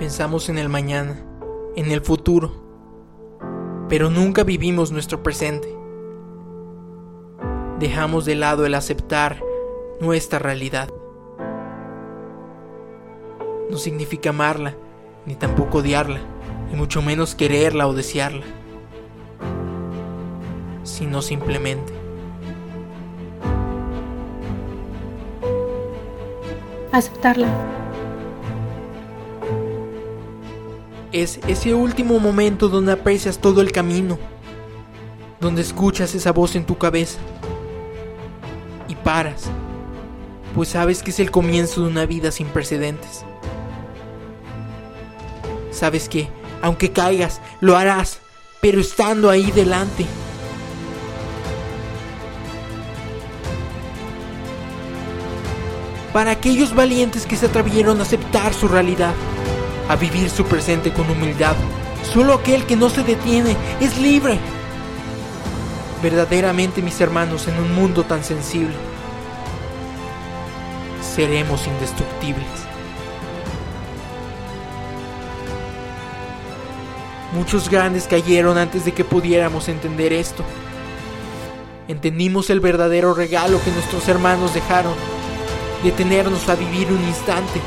Pensamos en el mañana, en el futuro, pero nunca vivimos nuestro presente. Dejamos de lado el aceptar nuestra realidad. No significa amarla, ni tampoco odiarla, y mucho menos quererla o desearla, sino simplemente aceptarla. Es ese último momento donde aprecias todo el camino, donde escuchas esa voz en tu cabeza y paras, pues sabes que es el comienzo de una vida sin precedentes. Sabes que, aunque caigas, lo harás, pero estando ahí delante. para aquellos valientes que se atrevieron a aceptar su realidad, a vivir su presente con humildad. Solo aquel que no se detiene es libre. Verdaderamente, mis hermanos, en un mundo tan sensible, seremos indestructibles. Muchos grandes cayeron antes de que pudiéramos entender esto. Entendimos el verdadero regalo que nuestros hermanos dejaron detenernos a vivir un instante,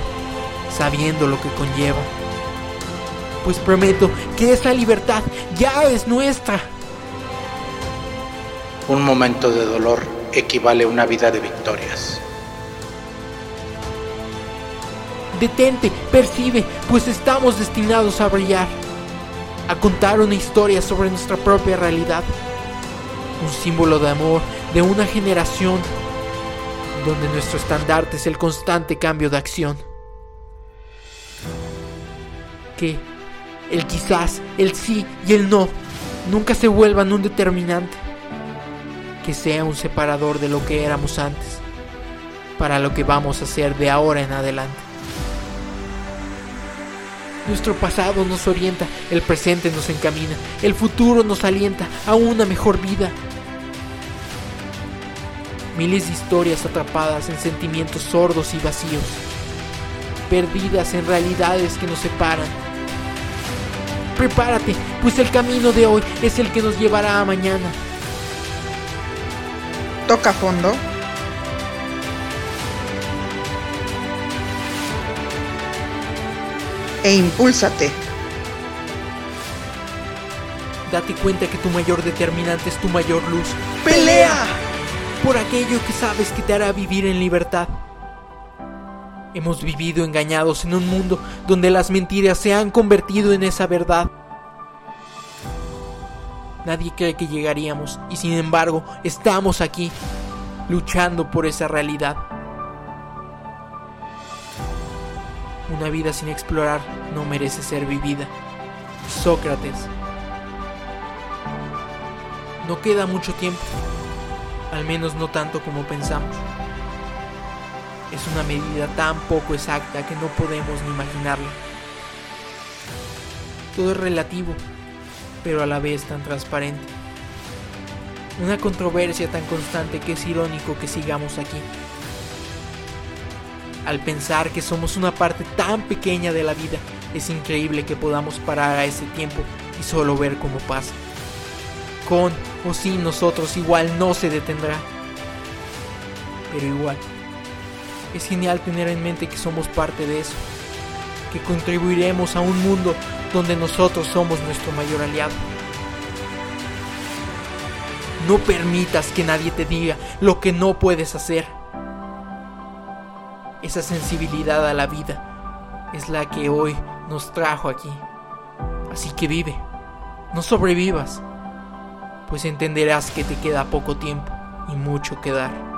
sabiendo lo que conlleva. Pues prometo que esa libertad ya es nuestra. Un momento de dolor equivale a una vida de victorias. Detente, percibe, pues estamos destinados a brillar, a contar una historia sobre nuestra propia realidad, un símbolo de amor de una generación donde nuestro estandarte es el constante cambio de acción. El quizás, el sí y el no nunca se vuelvan un determinante. Que sea un separador de lo que éramos antes, para lo que vamos a hacer de ahora en adelante. Nuestro pasado nos orienta, el presente nos encamina, el futuro nos alienta a una mejor vida miles de historias atrapadas en sentimientos sordos y vacíos, perdidas en realidades que nos separan. Prepárate, pues el camino de hoy es el que nos llevará a mañana. Toca fondo. E impúlsate. Date cuenta que tu mayor determinante es tu mayor luz. ¡Pelea! por aquello que sabes que te hará vivir en libertad. Hemos vivido engañados en un mundo donde las mentiras se han convertido en esa verdad. Nadie cree que llegaríamos y sin embargo estamos aquí, luchando por esa realidad. Una vida sin explorar no merece ser vivida. Sócrates. No queda mucho tiempo al menos no tanto como pensamos. Es una medida tan poco exacta que no podemos ni imaginarla. Todo es relativo, pero a la vez tan transparente. Una controversia tan constante que es irónico que sigamos aquí. Al pensar que somos una parte tan pequeña de la vida, es increíble que podamos parar a ese tiempo y solo ver cómo pasa con o sin nosotros igual no se detendrá. Pero igual, es genial tener en mente que somos parte de eso, que contribuiremos a un mundo donde nosotros somos nuestro mayor aliado. No permitas que nadie te diga lo que no puedes hacer. Esa sensibilidad a la vida es la que hoy nos trajo aquí. Así que vive, no sobrevivas pues entenderás que te queda poco tiempo y mucho que dar.